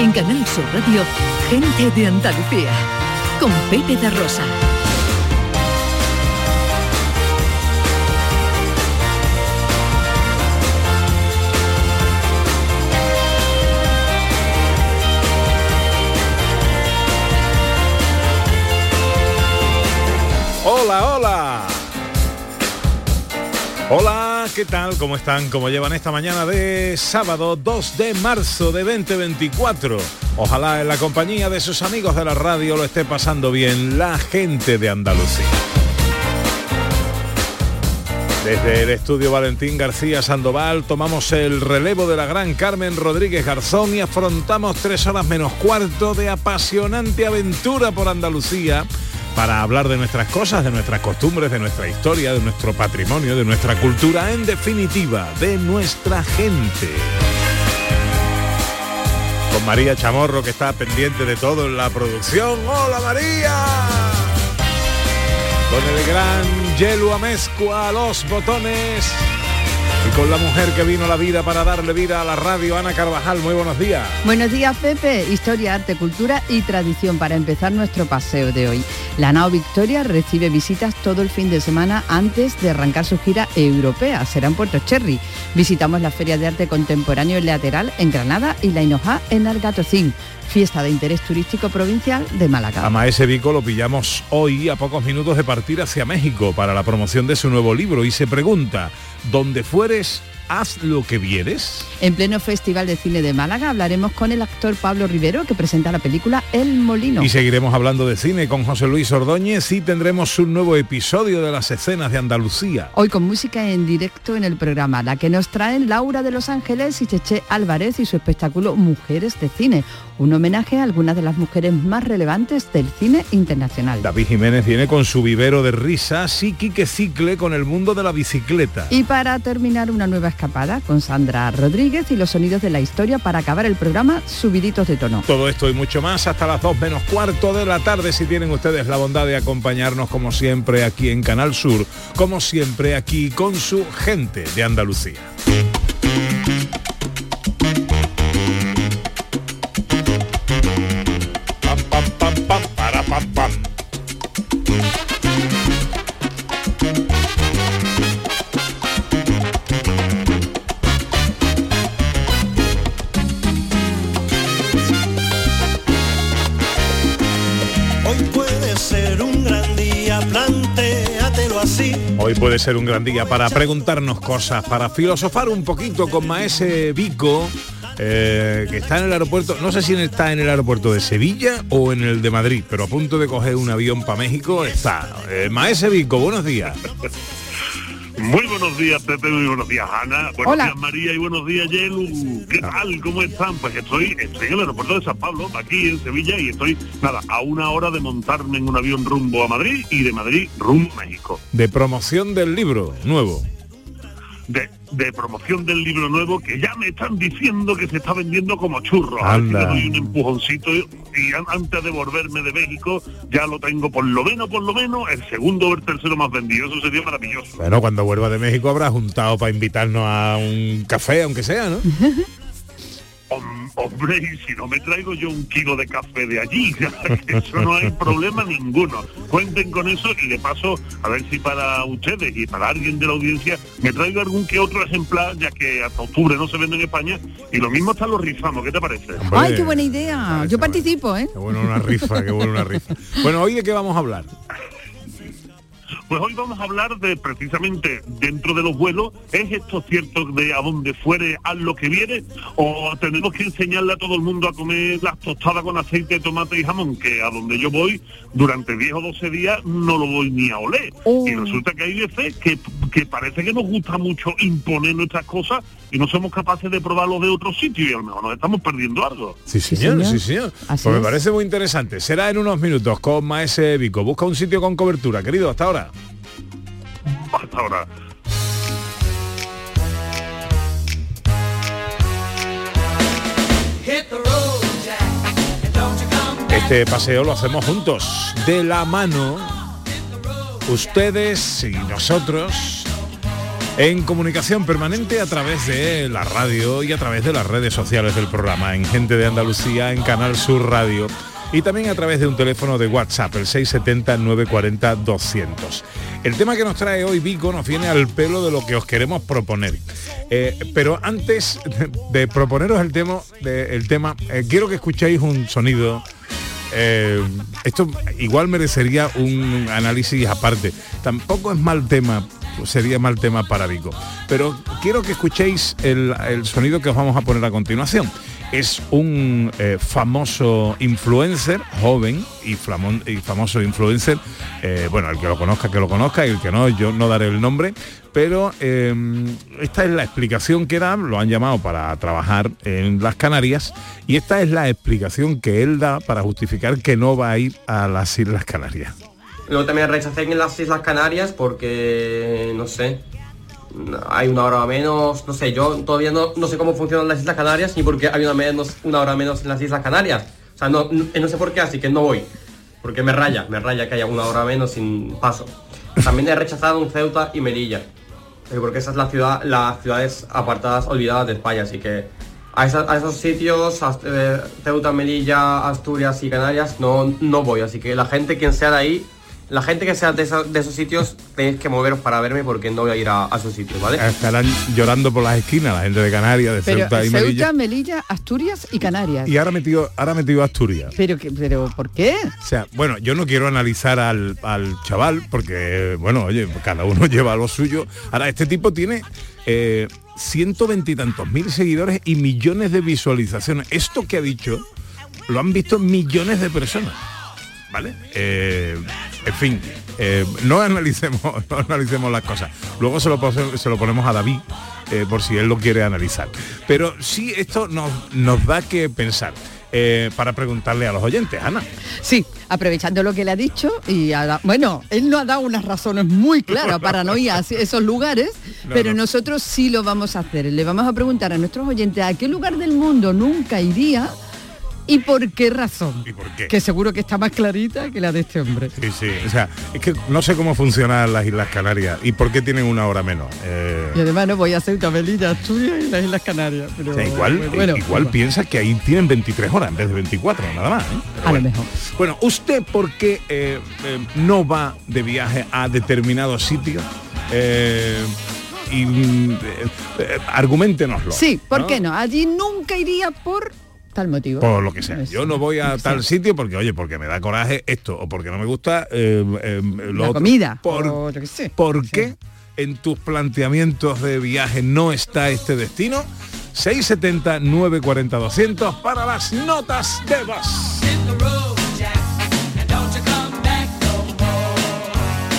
En Canal Sur Radio, gente de Andalucía, con Pepe Rosa. Hola, hola. Hola, ¿qué tal? ¿Cómo están? ¿Cómo llevan esta mañana de sábado 2 de marzo de 2024? Ojalá en la compañía de sus amigos de la radio lo esté pasando bien la gente de Andalucía. Desde el estudio Valentín García Sandoval tomamos el relevo de la gran Carmen Rodríguez Garzón y afrontamos tres horas menos cuarto de apasionante aventura por Andalucía para hablar de nuestras cosas, de nuestras costumbres, de nuestra historia, de nuestro patrimonio, de nuestra cultura, en definitiva, de nuestra gente. Con María Chamorro que está pendiente de todo en la producción. ¡Hola María! Con el gran Yelu Amezcua a los botones. Y con la mujer que vino a la vida para darle vida a la radio, Ana Carvajal. Muy buenos días. Buenos días, Pepe. Historia, arte, cultura y tradición para empezar nuestro paseo de hoy. La nao Victoria recibe visitas todo el fin de semana antes de arrancar su gira europea. Será en Puerto Cherry. Visitamos la Feria de Arte Contemporáneo Lateral en Granada y la Hinoja en Algatocín fiesta de interés turístico provincial de Málaga. A Maese Vico lo pillamos hoy a pocos minutos de partir hacia México para la promoción de su nuevo libro y se pregunta, ¿dónde fueres? Haz lo que vieres. En pleno Festival de Cine de Málaga hablaremos con el actor Pablo Rivero que presenta la película El Molino. Y seguiremos hablando de cine con José Luis Ordóñez y tendremos un nuevo episodio de las escenas de Andalucía. Hoy con música en directo en el programa, la que nos traen Laura de Los Ángeles y Cheche Álvarez y su espectáculo Mujeres de Cine, un homenaje a algunas de las mujeres más relevantes del cine internacional. David Jiménez viene con su vivero de risas y Quique Cicle con el mundo de la bicicleta. Y para terminar una nueva escapada con Sandra Rodríguez y los sonidos de la historia para acabar el programa subiditos de tono. Todo esto y mucho más hasta las 2 menos cuarto de la tarde si tienen ustedes la bondad de acompañarnos como siempre aquí en Canal Sur, como siempre aquí con su gente de Andalucía. Puede ser un gran día para preguntarnos cosas, para filosofar un poquito con Maese Vico, eh, que está en el aeropuerto, no sé si está en el aeropuerto de Sevilla o en el de Madrid, pero a punto de coger un avión para México está. Eh, Maese Vico, buenos días. Muy buenos días, Pepe, muy buenos días, Ana. Buenos Hola. días, María, y buenos días, Yelu. ¿Qué tal? ¿Cómo están? Pues estoy, estoy en el aeropuerto de San Pablo, aquí en Sevilla, y estoy, nada, a una hora de montarme en un avión rumbo a Madrid y de Madrid rumbo a México. De promoción del libro nuevo. De, de promoción del libro nuevo que ya me están diciendo que se está vendiendo como churros. A ver si Anda. le doy un empujoncito y an- antes de volverme de México ya lo tengo por lo menos, por lo menos, el segundo o el tercero más vendido. Eso sería maravilloso. Bueno, cuando vuelva de México habrá juntado para invitarnos a un café, aunque sea, ¿no? Hom- Hombre, y si no me traigo yo un kilo de café de allí, eso no hay problema ninguno. Cuenten con eso y de paso, a ver si para ustedes y para alguien de la audiencia me traigo algún que otro ejemplar, ya que hasta octubre no se vende en España, y lo mismo están los rizamos, ¿qué te parece? Hombre, Ay, qué buena idea. Yo participo, ¿eh? Qué bueno una rifa, qué bueno una rifa. Bueno, hoy de qué vamos a hablar. Pues hoy vamos a hablar de precisamente dentro de los vuelos, ¿es esto cierto de a donde fuere haz lo que viene? ¿O tenemos que enseñarle a todo el mundo a comer las tostadas con aceite de tomate y jamón? Que a donde yo voy durante 10 o 12 días no lo voy ni a oler. Oh. Y resulta que hay veces que, que parece que nos gusta mucho imponer nuestras cosas y no somos capaces de probarlo de otro sitio y a lo mejor nos estamos perdiendo algo. Sí, Sí, señor, sí, señor. Así Pues me es. parece muy interesante. Será en unos minutos con Maese Vico. Busca un sitio con cobertura, querido, hasta ahora. Hasta ahora. Este paseo lo hacemos juntos, de la mano, ustedes y nosotros, en comunicación permanente a través de la radio y a través de las redes sociales del programa, en Gente de Andalucía, en Canal Sur Radio y también a través de un teléfono de WhatsApp, el 670-940-200. El tema que nos trae hoy Vico nos viene al pelo de lo que os queremos proponer. Eh, pero antes de, proponeros el tema, de- el tema eh, quiero que escuchéis un sonido eh, esto igual merecería un análisis aparte. Tampoco es mal tema, sería mal tema para Vico. Pero quiero que escuchéis el, el sonido que os vamos a poner a continuación. Es un eh, famoso influencer, joven y, flamón- y famoso influencer. eh, bueno, el que lo conozca, que lo conozca, y el que no, yo no daré el nombre. Pero eh, esta es la explicación que da, lo han llamado para trabajar en las Canarias, y esta es la explicación que él da para justificar que no va a ir a las Islas Canarias. Luego también rechacé en las Islas Canarias porque, no sé, hay una hora menos, no sé, yo todavía no, no sé cómo funcionan las Islas Canarias ni por qué hay una, menos, una hora menos en las Islas Canarias. O sea, no, no, sé por qué, así que no voy. Porque me raya, me raya que haya una hora menos sin paso. También he rechazado un Ceuta y Melilla. eh, Porque esa es la ciudad, las ciudades apartadas, olvidadas de España, así que a, esos sitios, eh, Ceuta, Melilla, Asturias y Canarias, no, no voy. Así que la gente, quien sea de ahí, la gente que sea de, esa- de esos sitios, tenéis que moveros para verme porque no voy a ir a, a sus sitios, ¿vale? Estarán llorando por las esquinas la gente de Canarias, de Pero Ceuta y Melilla. Ceuta, Melilla, Asturias y Canarias. Y ahora ha metido, ahora ha metido Asturias. Pero, pero ¿por qué? O sea, bueno, yo no quiero analizar al, al chaval porque, bueno, oye, cada uno lleva lo suyo. Ahora, este tipo tiene eh, ciento veintitantos mil seguidores y millones de visualizaciones. Esto que ha dicho lo han visto millones de personas. ¿Vale? Eh, en fin, eh, no analicemos, no analicemos las cosas. Luego se lo, pose- se lo ponemos a David eh, por si él lo quiere analizar. Pero sí esto nos, nos da que pensar. eh, para preguntarle a los oyentes, Ana. Sí, aprovechando lo que le ha dicho y ahora- bueno, él no ha dado unas razones muy claras para no ir a esos lugares, No, pero no. nosotros sí lo vamos a hacer. Le vamos a preguntar a nuestros oyentes a qué lugar del mundo nunca iría y por qué razón. ¿Y por qué? Que seguro que está más clarita que la de este hombre. Sí, sí. O sea, es que no sé cómo funcionan las Islas Canarias y por qué tienen una hora menos. Eh, Y además no voy a Ceuta, Melilla, Asturias y las Islas Canarias. Pero, o sea, igual bueno, igual bueno, piensa que ahí tienen 23 horas en vez de 24, nada más. ¿eh? A lo mejor. Bueno, ¿usted por qué eh, no va de viaje a determinados sitios? Y eh, eh, argumentenoslo. Sí, ¿por qué no? Allí nunca iría por tal motivo. Por lo que sea. Yo no voy a tal sitio porque, oye, porque me da coraje esto o porque no me gusta eh, eh, lo La otro. comida. Por, o yo qué sé. ¿Por Sí. qué en tus planteamientos de viaje no está este destino? 670 940 200 para las notas de voz.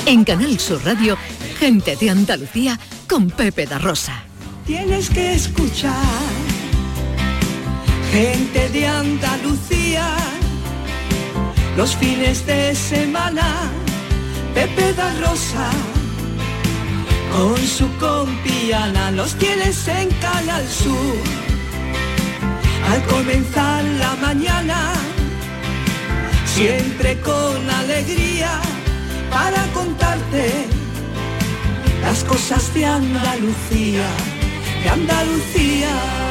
En Canal Sur Radio, gente de Andalucía con Pepe da Rosa. Tienes que escuchar gente de Andalucía los fines de semana. Pepe da Rosa con su compiana los tienes en Canal Sur. Al comenzar la mañana, siempre con alegría para contarte las cosas de Andalucía, de Andalucía.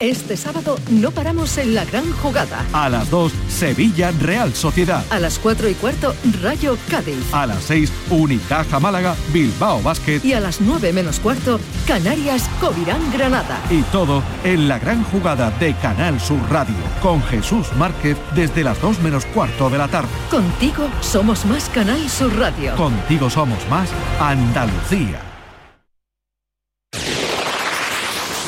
Este sábado no paramos en la gran jugada. A las 2, Sevilla Real Sociedad. A las 4 y cuarto, Rayo Cádiz. A las 6, Unicaja Málaga, Bilbao Basket. Y a las 9 menos cuarto, Canarias Covirán Granada. Y todo en la gran jugada de Canal Sur Radio, con Jesús Márquez desde las 2 menos cuarto de la tarde. Contigo somos más Canal Sur Radio. Contigo somos más Andalucía.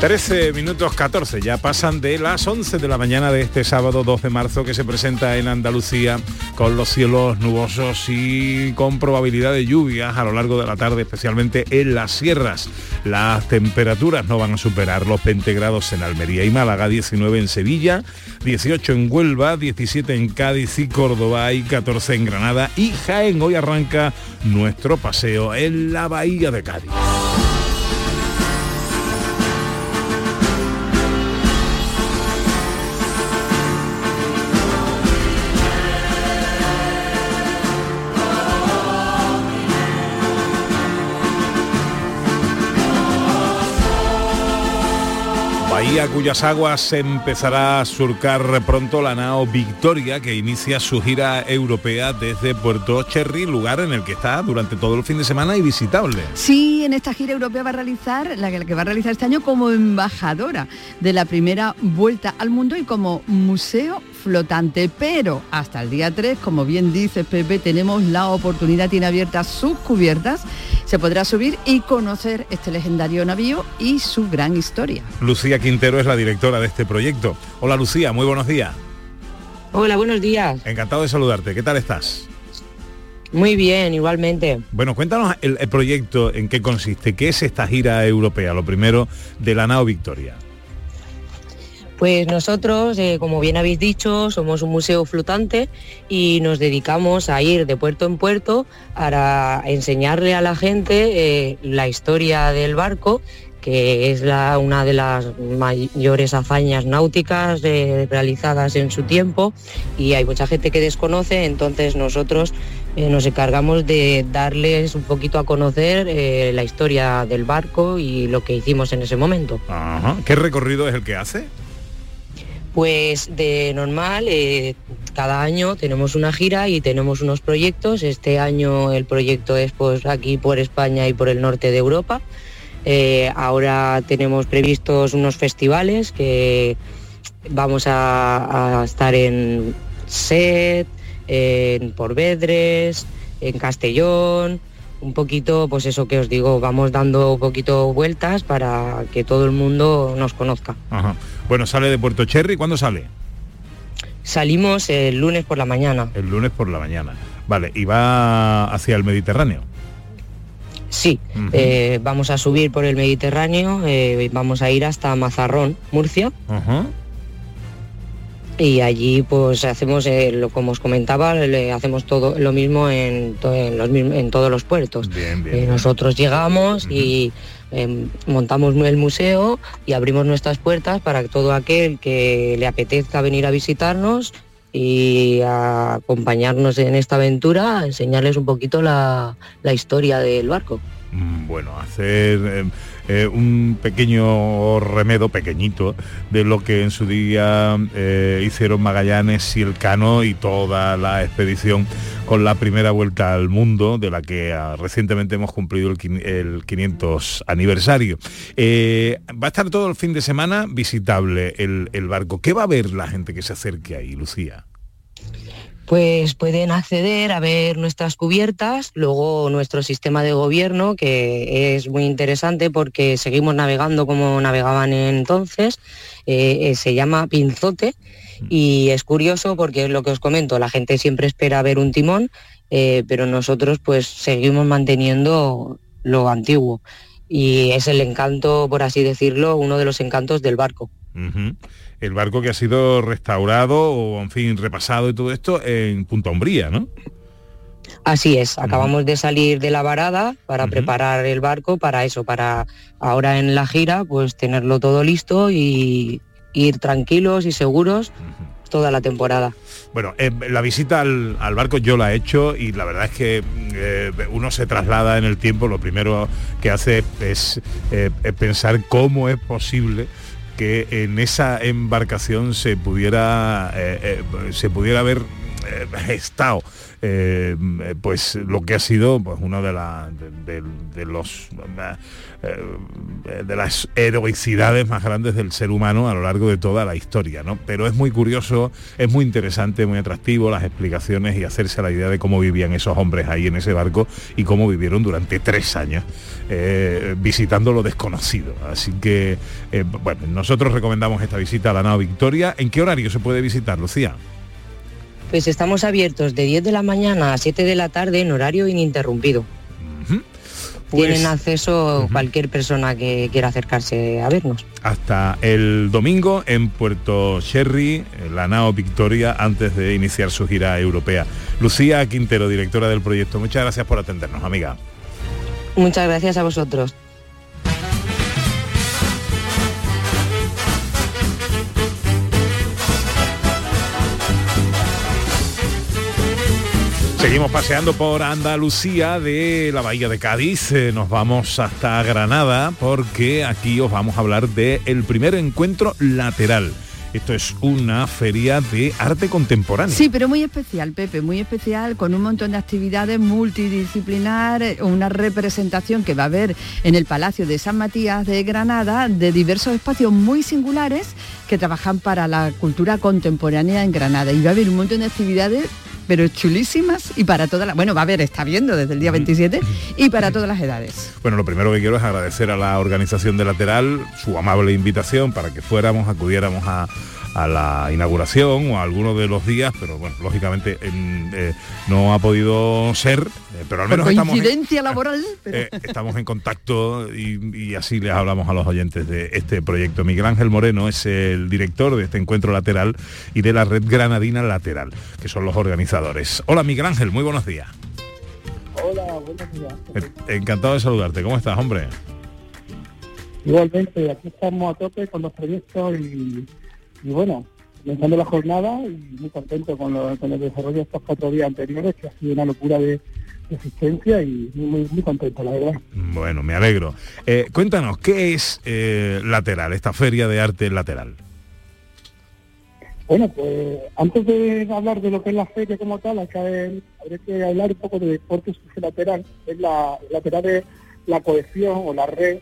13 minutos 14, ya pasan de las 11 de la mañana de este sábado 2 de marzo que se presenta en Andalucía con los cielos nubosos y con probabilidad de lluvias a lo largo de la tarde, especialmente en las sierras. Las temperaturas no van a superar los 20 grados en Almería y Málaga, 19 en Sevilla, 18 en Huelva, 17 en Cádiz y Córdoba y 14 en Granada y Jaén. Hoy arranca nuestro paseo en la bahía de Cádiz. Cuyas aguas empezará a surcar pronto la nao Victoria que inicia su gira europea desde Puerto Cherry, lugar en el que está durante todo el fin de semana y visitable. Sí, en esta gira europea va a realizar, la que, la que va a realizar este año como embajadora de la primera vuelta al mundo y como museo flotante, pero hasta el día 3, como bien dice Pepe, tenemos la oportunidad, tiene abiertas sus cubiertas, se podrá subir y conocer este legendario navío y su gran historia. Lucía Quintero es la directora de este proyecto. Hola Lucía, muy buenos días. Hola, buenos días. Encantado de saludarte. ¿Qué tal estás? Muy bien, igualmente. Bueno, cuéntanos el, el proyecto, en qué consiste, qué es esta gira europea, lo primero de la nao Victoria. Pues nosotros, eh, como bien habéis dicho, somos un museo flotante y nos dedicamos a ir de puerto en puerto para enseñarle a la gente eh, la historia del barco, que es una de las mayores hazañas náuticas eh, realizadas en su tiempo y hay mucha gente que desconoce, entonces nosotros nos encargamos de darles un poquito a conocer la historia del barco y lo que hicimos en ese momento. ¿Qué recorrido es el que hace? Pues de normal, eh, cada año tenemos una gira y tenemos unos proyectos. Este año el proyecto es pues aquí por España y por el norte de Europa. Eh, ahora tenemos previstos unos festivales que vamos a, estar en Set, en Porvedres, en Castellón, un poquito, pues eso que os digo, vamos dando un poquito vueltas para que todo el mundo nos conozca. Bueno, sale de Puerto Cherry, ¿cuándo sale? Salimos el lunes por la mañana. El lunes por la mañana. Vale, y va hacia el Mediterráneo. Sí, eh, vamos a subir por el Mediterráneo, eh, vamos a ir hasta Mazarrón, Murcia, y allí pues hacemos, eh, lo como os comentaba, le hacemos todo lo mismo en, to- en los en todos los puertos. Bien, Eh, nosotros llegamos y em, montamos el museo y abrimos nuestras puertas para todo aquel que le apetezca venir a visitarnos y a acompañarnos en esta aventura, enseñarles un poquito la historia del barco. Mm, Bueno, hacer eh, eh, un pequeño remedo, pequeñito, de lo que en su día eh, hicieron Magallanes y Elcano y toda la expedición con la primera vuelta al mundo, de la que ah, recientemente hemos cumplido el, el 500 aniversario. Va a estar todo el fin de semana visitable el, el barco. ¿Qué va a ver la gente que se acerque ahí, Lucía? Pues pueden acceder a ver nuestras cubiertas, luego nuestro sistema de gobierno, que es muy interesante porque seguimos navegando como navegaban entonces, eh, eh, se llama Pinzote. Y es curioso porque es lo que os comento, la gente siempre espera ver un timón, eh, pero nosotros pues seguimos manteniendo lo antiguo. Y es el encanto, por así decirlo, uno de los encantos del barco. El barco que ha sido restaurado o, en fin, repasado y todo esto en Punta Umbría, ¿no? Así es, acabamos de salir de la varada para preparar el barco para eso, para ahora en la gira pues tenerlo todo listo y ir tranquilos y seguros toda la temporada. Bueno, eh, la visita al, al barco yo la he hecho y la verdad es que eh, uno se traslada en el tiempo, lo primero que hace es, eh, es pensar cómo es posible que en esa embarcación se pudiera eh, eh, se pudiera haber eh, estado pues lo que ha sido pues uno de, la, de los eh, de las heroicidades más grandes del ser humano a lo largo de toda la historia, ¿no? Pero es muy curioso, es muy interesante, muy atractivo las explicaciones y hacerse la idea de cómo vivían esos hombres ahí en ese barco y cómo vivieron durante tres años eh, visitando lo desconocido. Así que, eh, bueno, nosotros recomendamos esta visita a la nao Victoria. ¿En qué horario se puede visitar, Lucía? Pues estamos abiertos de 10 de la mañana a 7 de la tarde en horario ininterrumpido. Pues- Tienen acceso cualquier persona que quiera acercarse a vernos. hasta el domingo en Puerto Sherry, la nao Victoria, antes de iniciar su gira europea. Lucía Quintero, directora del proyecto, muchas gracias por atendernos, amiga. Muchas gracias a vosotros. Seguimos paseando por Andalucía de la Bahía de Cádiz, eh, nos vamos hasta Granada porque aquí os vamos a hablar del primer encuentro lateral. Esto es una feria de arte contemporáneo. Sí, pero muy especial, Pepe, muy especial, con un montón de actividades multidisciplinar, eh, una representación que va a haber en el Palacio de San Matías de Granada de diversos espacios muy singulares que trabajan para la cultura contemporánea en Granada. Y va a haber un montón de actividades pero chulísimas y para todas las... Bueno, va a haber, está viendo desde el día 27 y para todas las edades. Bueno, lo primero que quiero es agradecer a la organización de Lateral su amable invitación para que fuéramos, acudiéramos a, a la inauguración o a alguno de los días, pero bueno, lógicamente en- eh, no ha podido ser, eh, pero al Por menos estamos en, coincidencia laboral, pero... eh, estamos en contacto y, y así les hablamos a los oyentes de este proyecto. Miguel Ángel Moreno es el director de este encuentro lateral y de la red granadina lateral, que son los organizadores. Hola Miguel Ángel, muy buenos días. Hola, buenos días. Eh, Encantado de saludarte. ¿Cómo estás, hombre? Igualmente, aquí estamos a tope con los proyectos y, y bueno, comenzando la jornada y muy contento con, lo- con el desarrollo de estos cuatro días anteriores, que ha sido una locura de, de asistencia y muy, muy, contento, la verdad. Bueno, me alegro. Eh, cuéntanos, ¿qué es eh, Lateral, esta feria de arte lateral? Bueno, pues antes de hablar de lo que es la feria como tal, hay que, haber- habría que hablar un poco de deporte lateral. Es la lateral de la cohesión o la red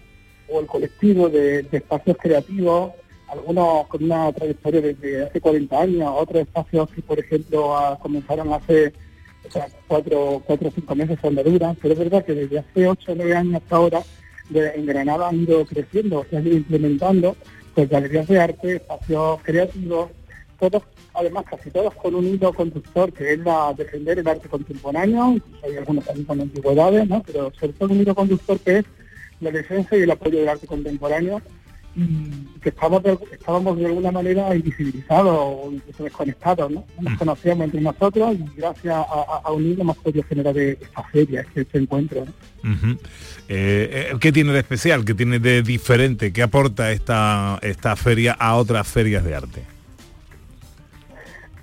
o el colectivo de, de espacios creativos, algunos con una trayectoria desde hace 40 años, otros espacios que, por ejemplo, ah, comenzaron hace o cuatro, cuatro o cinco meses su andadura, pero es verdad que desde hace ocho o nueve años hasta ahora de- en Granada han ido creciendo, se han ido implementando pues galerías de arte, espacios creativos, todos, además casi todos con un hilo conductor que es la defender el arte contemporáneo, incluso hay algunos también con antigüedades, ¿no? pero sobre todo un hilo conductor que es la defensa y el apoyo del arte contemporáneo que estamos de- estábamos de alguna manera invisibilizados o incluso desconectados, ¿no? No nos conocíamos entre nosotros y gracias a, a, a unir hemos podido generar esta feria, este, este encuentro. ¿no? Eh, eh, ¿Qué tiene de especial? ¿Qué tiene de diferente? ¿Qué aporta esta, esta feria a otras ferias de arte?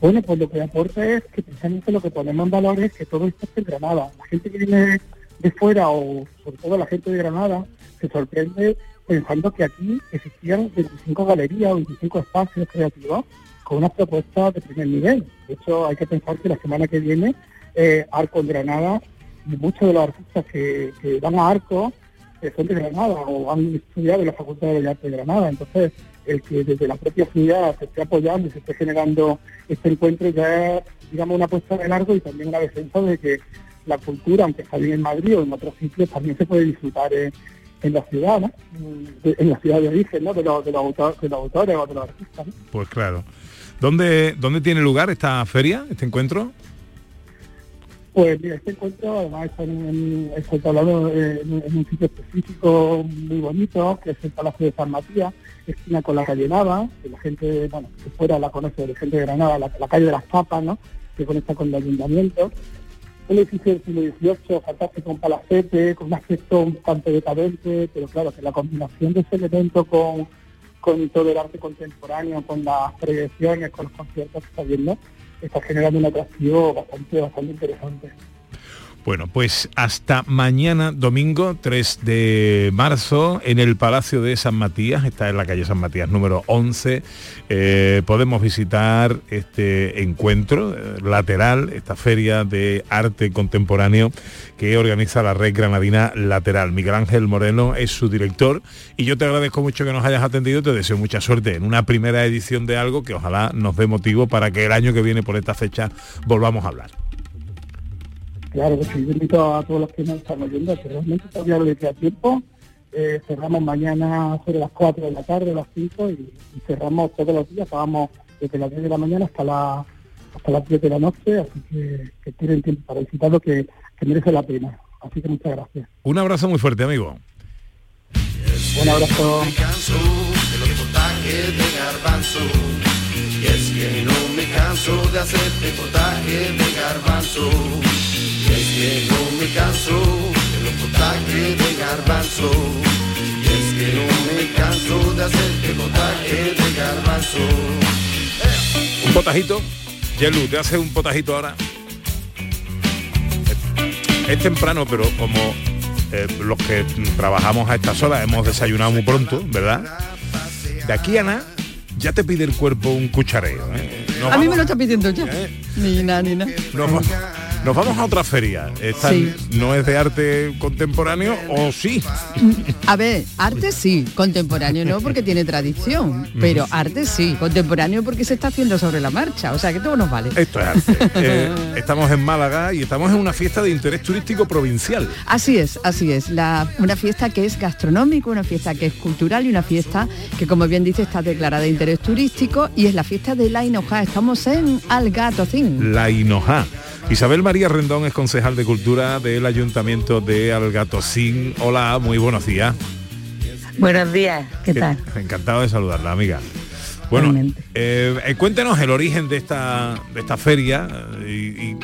Bueno, pues lo que aporta es que precisamente lo que ponemos en valor es que todo esto es en Granada. La gente que viene de fuera o sobre todo la gente de Granada se sorprende pensando que aquí existían 25 galerías o 25 espacios creativos con unas propuestas de primer nivel. De hecho, hay que pensar que la semana que viene eh, Arco en Granada muchos de los artistas que, van a Arco eh, son de Granada o han estudiado en la Facultad de Bellas Artes de Granada. Entonces, el que desde la propia ciudad se esté apoyando y se esté generando este encuentro ya es, digamos, una puesta de largo y también una defensa de que la cultura, aunque está bien en Madrid o en otros sitios, también se puede disfrutar en, en la ciudad, ¿no? En la ciudad de origen, ¿no? De los, de los, autor- de los autores o de los artistas, ¿no? Pues claro. ¿Dónde, ¿Dónde tiene lugar esta feria, este encuentro? Pues mira, este encuentro además está, en, en- está instalado en, en un sitio específico muy bonito, que es el Palacio de San Matías, esquina con la calle Nava, que la gente, bueno, que fuera la conoce, la gente de Granada, la, la calle de las Papas, ¿no? Que conecta con el ayuntamiento. Un edificio del siglo XVIII, fantástico, un palacete, con un aspecto un tanto decadente, pero claro, que la combinación de ese elemento con, con todo el arte contemporáneo, con las proyecciones, con los conciertos que está viendo, está generando un atractivo bastante, bastante interesante. Bueno, pues hasta mañana, domingo 3 de marzo, en el Palacio de San Matías, está en la calle San Matías número 11, eh, podemos visitar este encuentro eh, lateral, esta feria de arte contemporáneo que organiza la red granadina lateral. Miguel Ángel Moreno es su director y yo te agradezco mucho que nos hayas atendido y te deseo mucha suerte en una primera edición de algo que ojalá nos dé motivo para que el año que viene por esta fecha volvamos a hablar. Claro que sí, yo invito a todos los que nos están oyendo, que realmente todavía le queda tiempo. Eh, cerramos mañana sobre las 4 de la tarde, a las 5 y, y cerramos todos los días, acabamos desde las 10 de la mañana hasta, la, hasta las 10 de la noche, así que, que tienen tiempo para visitarlo que, que merece la pena. Así que muchas gracias. Un abrazo muy fuerte, amigo. Un abrazo. me canso de los potajes de garbanzo. Y es que no me canso de hacerte potajes de garbanzo. Que no me canso de los potajes de garbanzo. Y es que no me canso de hacerte potajes de garbanzo. Un potajito. Yelu, te hace un potajito ahora. Es temprano, pero como eh, los que trabajamos a estas horas hemos desayunado muy pronto, ¿verdad? De aquí a nada, ya te pide el cuerpo un cuchareo. ¿eh? A mí me lo está pidiendo ya. Ni nada, ni nada. Nos, va- nos vamos a otra feria. Esta Sí. no es de arte contemporáneo, o sí. A ver, arte sí, contemporáneo no porque tiene tradición, pero arte sí, contemporáneo porque se está haciendo sobre la marcha, o sea que todo nos vale. Esto es arte. Eh, estamos en Málaga y estamos en una fiesta de interés turístico provincial. Así es, así es. La- una fiesta que es gastronómica, una fiesta que es cultural y una fiesta que, como bien dice, está declarada de interés turístico y es la fiesta de la Hinojá. Estamos en Algatocín. La Hinojá. Isabel María Rendón es concejal de Cultura del Ayuntamiento de Algatocín. Hola, muy buenos días. Buenos días, ¿qué tal? Encantado de saludarla, amiga. Bueno, eh, eh, cuéntenos el origen de esta, de esta feria eh, y, y-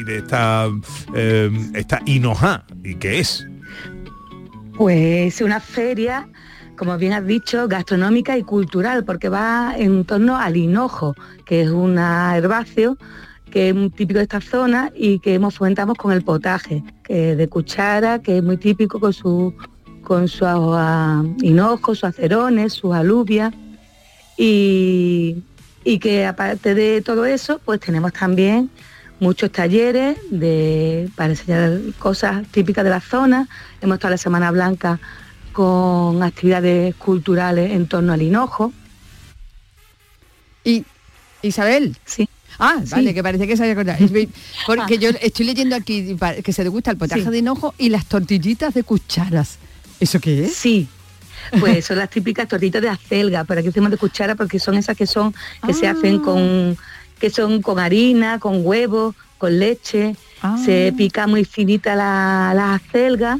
y de esta, eh, esta Hinojá. ¿Y qué es? Pues una feria, como bien has dicho, gastronómica y cultural, porque va en torno al hinojo, que es un herbáceo que es muy típico de esta zona y que hemos fomentamos con el potaje, que de cuchara, que es muy típico con su con sus ah, hinojos, sus acerones, sus alubias y, y que aparte de todo eso, pues tenemos también muchos talleres de, para enseñar cosas típicas de la zona. Hemos estado la Semana Blanca con actividades culturales en torno al hinojo. Y Isabel. Sí. Ah, Sí. vale, que parece que se había acordado. Porque yo estoy leyendo aquí que se degusta el potaje Sí. de hinojo y las tortillitas de cucharas. ¿Eso qué es? Sí. Pues son las típicas tortitas de acelga, pero aquí decimos de cuchara porque son esas que son, que se hacen con, que son con harina, con huevo, con leche, se pica muy finita la, la acelga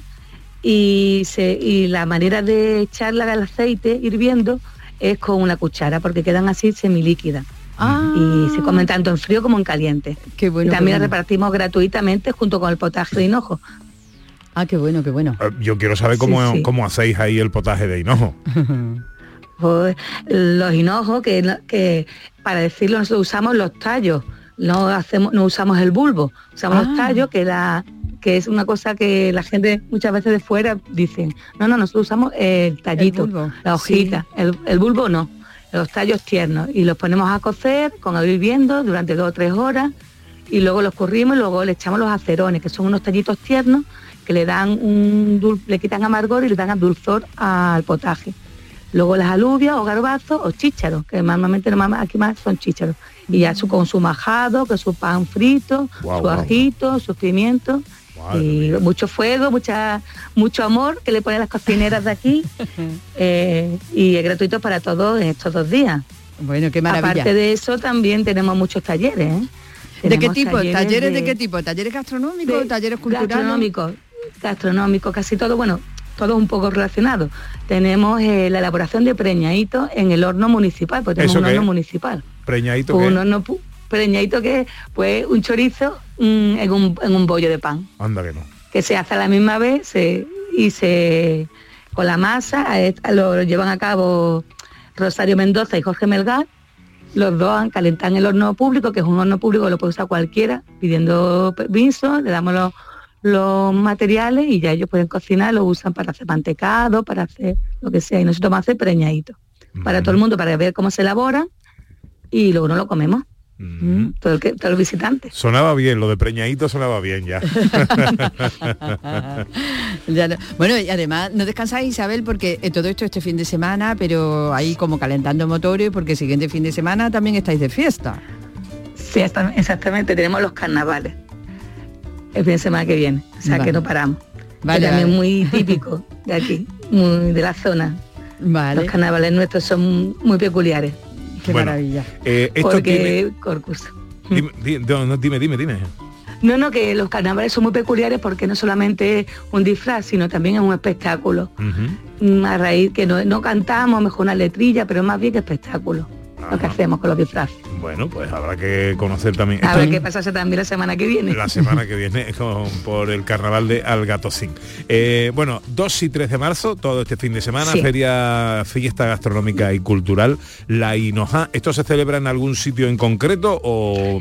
y, se, y la manera de echarla al aceite hirviendo es con una cuchara, porque quedan así semilíquidas. Y se comen tanto en frío como en caliente. Qué bueno, y qué también bueno. las repartimos gratuitamente junto con el potaje de hinojo. Ah, qué bueno, qué bueno. Eh, Yo quiero saber cómo, Sí, sí. cómo hacéis ahí el potaje de hinojo. Pues, los hinojos, que, para decirlo nosotros usamos los tallos, no hacemos, no usamos el bulbo, usamos Ah. los tallos, que la que es una cosa que la gente muchas veces de fuera dicen, no, no, nosotros usamos el tallito, la hojita, el, el bulbo no, los tallos tiernos, y los ponemos a cocer con agua hirviendo durante dos o tres horas, y luego los corrimos y luego le echamos los acerones, que son unos tallitos tiernos que le dan un dul- le quitan amargor y le dan dulzor al potaje. Luego las alubias o garbazos o chícharos, que normalmente aquí más son chícharos. Y ya su, con su majado, con su pan frito, su ajito, sus pimientos. Y mucho fuego, mucha, mucho amor que le ponen las cocineras de aquí. eh, y es gratuito para todos en estos dos días. Bueno, qué maravilla. Aparte de eso también tenemos muchos talleres. ¿eh? ¿De qué tipo? ¿Talleres, de... de- qué tipo? ¿Talleres gastronómicos? ¿Talleres culturales? Gastronómicos, gastronómicos, casi todo, bueno, todo un poco relacionado. Tenemos eh, la elaboración de preñaditos en el horno municipal, porque tenemos ¿Eso un horno es? municipal. Preñadito Un que horno preñadito que pues un chorizo mm, en, un, en un bollo de pan, anda que no. que se hace a la misma vez se- y se con la masa lo, lo llevan a cabo Rosario Mendoza y Jorge Melgar, los dos calentan el horno público, que es un horno público lo puede usar cualquiera, pidiendo permiso, le damos los, los materiales y ya ellos pueden cocinar, lo usan para hacer mantecado, para hacer lo que sea, y nosotros vamos a hacer preñadito. Para todo el mundo, para ver cómo se elabora y luego no lo comemos. Mm, todo, el que, todo el visitante. Sonaba bien, lo de preñadito sonaba bien ya. Ya no- Bueno, y además no descansáis Isabel porque eh, todo esto este fin de semana, pero ahí como calentando motores porque el siguiente fin de semana también estáis de fiesta. Sí, exactamente, tenemos los carnavales el fin de semana que viene, o sea Vale. que no paramos. Vale, que también vale. muy típico de aquí, muy de la zona. Vale. Los carnavales nuestros son muy peculiares. Qué Bueno, maravilla. Eh, esto Porque Corcus. tiene... Dime, di- no, no, dime, dime, dime. No, no, que los carnavales son muy peculiares porque no solamente es un disfraz, sino también es un espectáculo. Mm, A raíz que no, no cantamos, mejor una letrilla, pero más bien que espectáculo. Lo que hacemos con los disfraces. Bueno, pues habrá que conocer también. Esto qué pasase también la semana que viene. La semana que viene con- por el carnaval de Algatocín. Eh, bueno, 2 y 3 de marzo, todo este fin de semana, Sí. feria, fiesta gastronómica y cultural, la Hinoja. ¿Esto se celebra en algún sitio en concreto o...?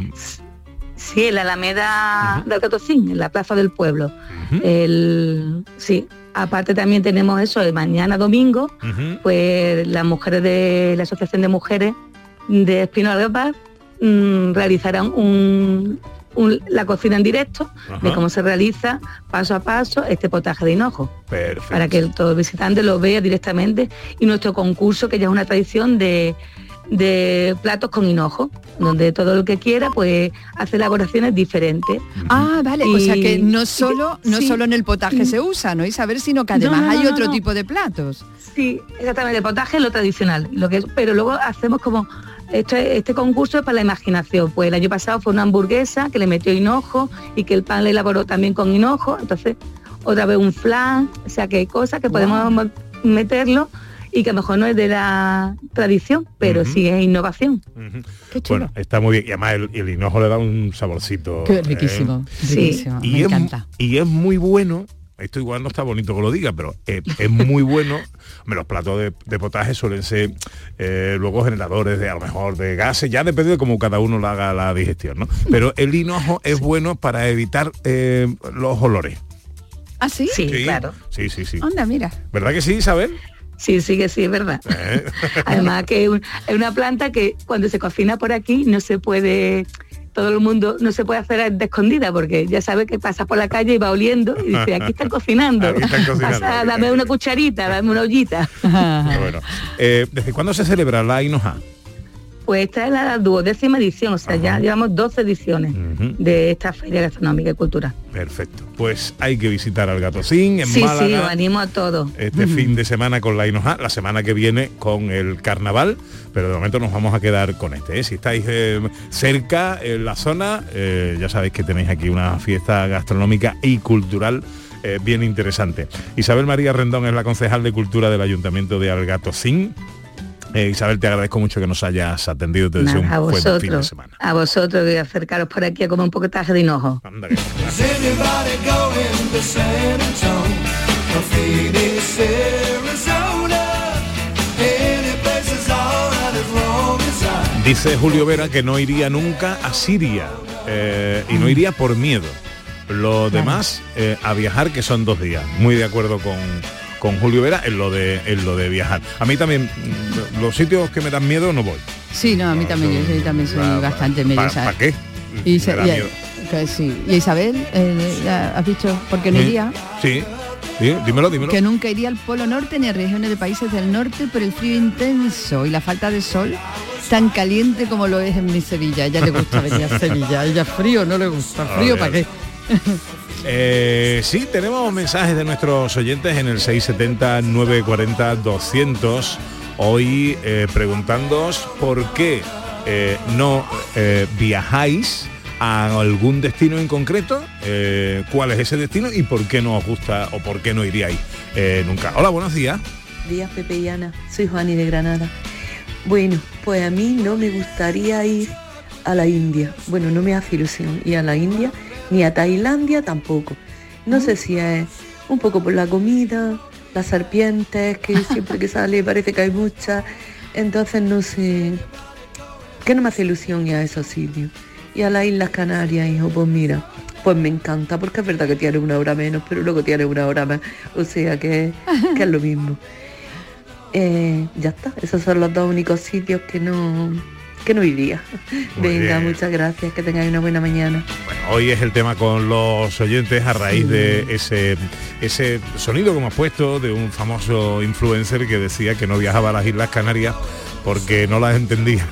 Sí, en la Alameda de Alcatocín, en la Plaza del Pueblo. El, sí, aparte también tenemos eso, de mañana domingo, pues las mujeres de la Asociación de Mujeres de Espino Algapar mm, realizarán un, un- la cocina en directo de cómo se realiza paso a paso este potaje de hinojo Perfecto. para que el- todo el visitante lo vea directamente y nuestro concurso que ya es una tradición de, de platos con hinojo donde todo el que quiera pues hace elaboraciones diferentes Ah, vale, o sea que Y- no solo, no sí. solo en el potaje se usa, ¿no? Isabel, sino que además No, no, hay no, otro no. tipo de platos. Sí, exactamente, el potaje es lo tradicional, lo que es- pero luego hacemos como este, este concurso es para la imaginación. Pues el año pasado fue una hamburguesa que le metió hinojo y que el pan le elaboró también con hinojo, entonces otra vez un flan, o sea que hay cosas que podemos mo- meterlo y que a lo mejor no es de la tradición, pero sí es innovación. Bueno, está muy bien. Y además el, el hinojo le da un saborcito. Qué riquísimo, Sí. riquísimo, Y me es, encanta. Y es muy bueno. Esto igual no está bonito que lo diga, pero es, es muy bueno. Los platos de, de potaje suelen ser eh, luego generadores de a lo mejor de gases, ya depende de cómo cada uno lo haga la digestión, ¿no? Pero el hinojo es bueno para evitar eh, los olores. ¿Ah, sí? Sí, claro. Sí, sí, sí. Anda, mira. ¿Verdad que sí, Isabel? Sí, sí que sí, es verdad. Eh. Además que es una planta que cuando se cocina por aquí no se puede, todo el mundo no se puede hacer de escondida porque ya sabe que pasa por la calle y va oliendo y dice, aquí están cocinando. Aquí están cocinando. Pasa, dame una cucharita, dame una ollita. Bueno. Eh, ¿Desde cuándo se celebra la hinoja? Pues esta es la duodécima edición, o sea, ya llevamos 12 ediciones de esta feria gastronómica y cultural. Perfecto. Pues hay que visitar al Gatocín en Sí, sí, animo a todos. este fin de semana con la Hinoja, la semana que viene con el carnaval, pero de momento nos vamos a quedar con este. ¿eh? Si estáis eh, cerca en la zona, eh, ya sabéis que tenéis aquí una fiesta gastronómica y cultural bien interesante. Isabel María Rendón es la concejal de Cultura del Ayuntamiento de Algatocín. Eh, Isabel, te agradezco mucho que nos hayas atendido. Te deseo Nada, a un buen fin de vosotros, semana. a vosotros que acercaros por aquí a comer un poquetaje de hinojo. Dice Julio Vera que no iría nunca a Siria eh, y no iría por miedo. Lo demás, eh, a viajar, que son dos días. Muy de acuerdo con, con Julio Vera en lo, de, en lo de viajar. A mí también, mm, los sitios que me dan miedo no voy. Sí, no, a mí también, yo soy- también soy bastante mediosa. ¿Para qué? Y, se- y- sí. ¿Y Isabel, eh, ya ¿has visto por qué no Sí. iría? Sí, sí, dímelo, dímelo. Que nunca iría al Polo Norte ni a regiones de países del norte por el frío intenso y la falta de sol tan caliente como lo es en mi Sevilla. A ella le gusta venir a Sevilla. Ella frío no le gusta. ¿Frío para qué? Eh, sí, tenemos mensajes de nuestros oyentes en el 670-940-200. Hoy eh, por qué eh, no eh, viajáis a algún destino en concreto, cuál es ese destino y por qué no os gusta o por qué no iríais nunca. Hola, buenos días. días, Pepe y Ana. Soy Juani de Granada. Bueno, pues a mí no me gustaría ir a la India. Bueno, no me hace ilusión ir a la India, ni a Tailandia tampoco. No sé si es un poco por la comida, las serpientes, que siempre que sale parece que hay muchas, Entonces no sé, que no me hace ilusión ir a esos sitios. Y a las Islas Canarias, hijo, pues mira, pues me encanta, porque es verdad que tiene una hora menos, pero luego tiene una hora más. O sea que, que es lo mismo. Eh, ya está, esos son los dos únicos sitios que no que no iría. Muy Venga, bien. muchas gracias, que tengáis una buena mañana. Hoy es el tema con los oyentes a raíz de ese, ese sonido que hemos puesto de un famoso influencer que decía que no viajaba a las Islas Canarias porque no las entendía.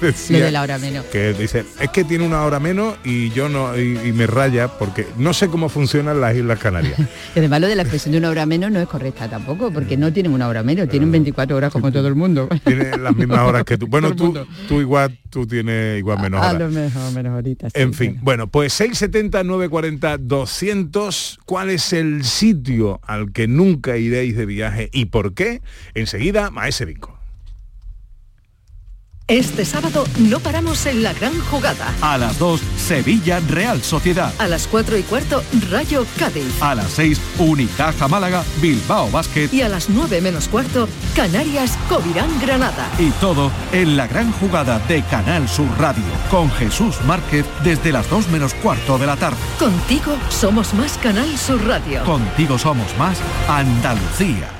Decía Lo de la hora menos. que dice, es que tiene una hora menos y yo no, y, y me raya porque no sé cómo funcionan las Islas Canarias. Y además lo de la expresión de una hora menos no es correcta tampoco, porque no tienen una hora menos, tienen 24 horas como todo el mundo. Tiene las mismas horas que tú. Bueno, tú, tú igual, tú tienes igual menos A horas. lo mejor menos horitas. sí, En fin, bueno, pues 670 940 200, ¿cuál es el sitio al que nunca iréis de viaje y por qué? Enseguida, Maese Vico. Este sábado no paramos en la gran jugada. A las 2, Sevilla Real Sociedad. A las 4 y cuarto, Rayo Cádiz. A las 6, Unicaja Málaga, Bilbao Basket. Y a las 9 menos cuarto, Canarias Covirán Granada. Y todo en la gran jugada de Canal Sur Radio, con Jesús Márquez desde las 2 menos cuarto de la tarde. Contigo somos más Canal Sur Radio. Contigo somos más Andalucía.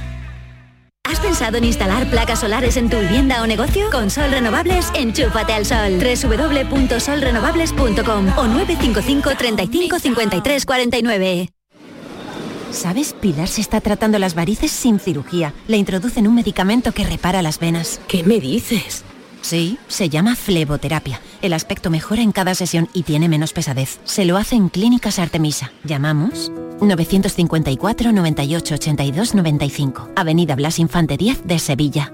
¿Has pensado en instalar placas solares en tu vivienda o negocio? Con Sol Renovables, enchúfate al sol. www.solrenovables.com o 955 35 53 49. ¿Sabes? Pilar se está tratando las varices sin cirugía. Le introducen un medicamento que repara las venas. ¿Qué me dices? Sí, se llama fleboterapia. El aspecto mejora en cada sesión y tiene menos pesadez. Se lo hace en Clínicas Artemisa. Llamamos 954 98 82 95. Avenida Blas Infante 10 de Sevilla.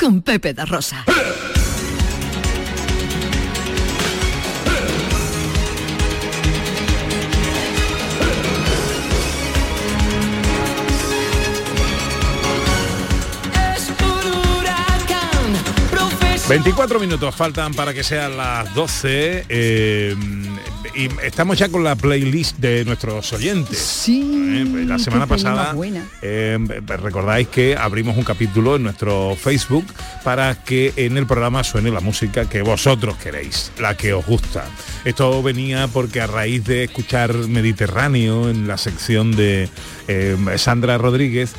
con Pepe da Rosa. Es un huracán, profesor. 24 minutos faltan para que sean las 12 eh, y estamos ya con la playlist de nuestros oyentes. Sí. la semana qué peli más pasada buena. eh, recordáis que abrimos un capítulo en nuestro Facebook para que en el programa suene la música que vosotros queréis, la que os gusta. Esto venía porque a raíz de escuchar Mediterráneo en la sección de eh, Sandra Rodríguez,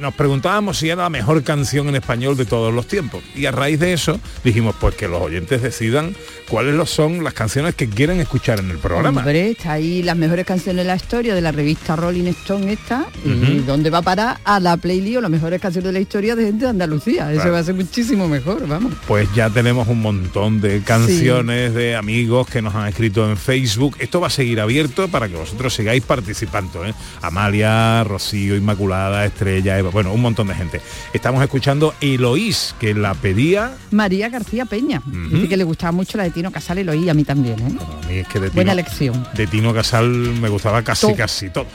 nos preguntábamos si era la mejor canción en español de todos los tiempos. Y a raíz de eso dijimos pues que los oyentes decidan cuáles son las canciones que quieren escuchar en el programa. Hombre, está ahí las mejores canciones de la historia de la revista Rolling Stone esta. ¿Y Ujú. dónde va a parar? A la playlist o las mejores canciones de la historia de gente de Andalucía. Eso Claro. va a ser muchísimo mejor, vamos. Pues ya tenemos un montón de canciones de amigos que nos han escrito en Facebook. Esto va a seguir abierto para que vosotros sigáis participando. ¿eh? Amalia, Rocío, Inmaculada, Estrella, Eva, bueno, un montón de gente. Estamos escuchando Eloís, que la pedía. María García Peña. Dice que le gustaba mucho la de Tino Casal oí a mí también, ¿eh? A mí es que de Tino, Buena elección. de Tino Casal me gustaba casi Todo. casi todo.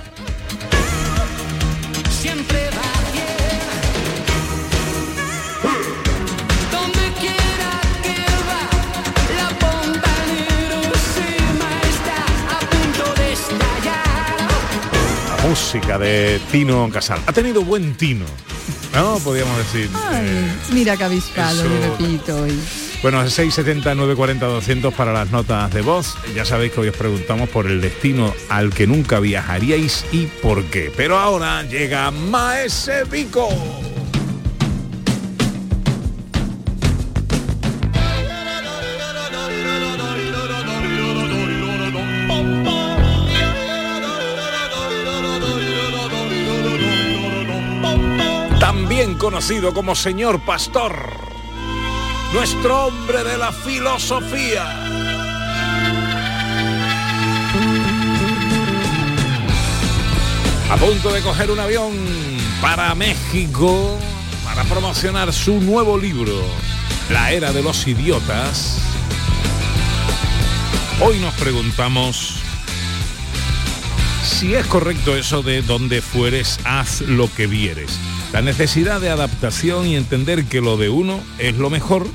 Música de Tino Casal. Ha tenido buen tino. No, podríamos decir. eh, Mira Pepito. y- Bueno, 670 940 200 para las notas de voz. Ya sabéis que hoy os preguntamos por el destino al que nunca viajaríais y por qué. Pero ahora llega Maese Vico. Conocido como señor pastor, nuestro hombre de la filosofía. A punto de coger un avión para México para promocionar su nuevo libro, La Era de los Idiotas. Hoy nos preguntamos si es correcto eso de donde fueres, haz lo que vieres. La necesidad de adaptación y entender que lo de uno es lo mejor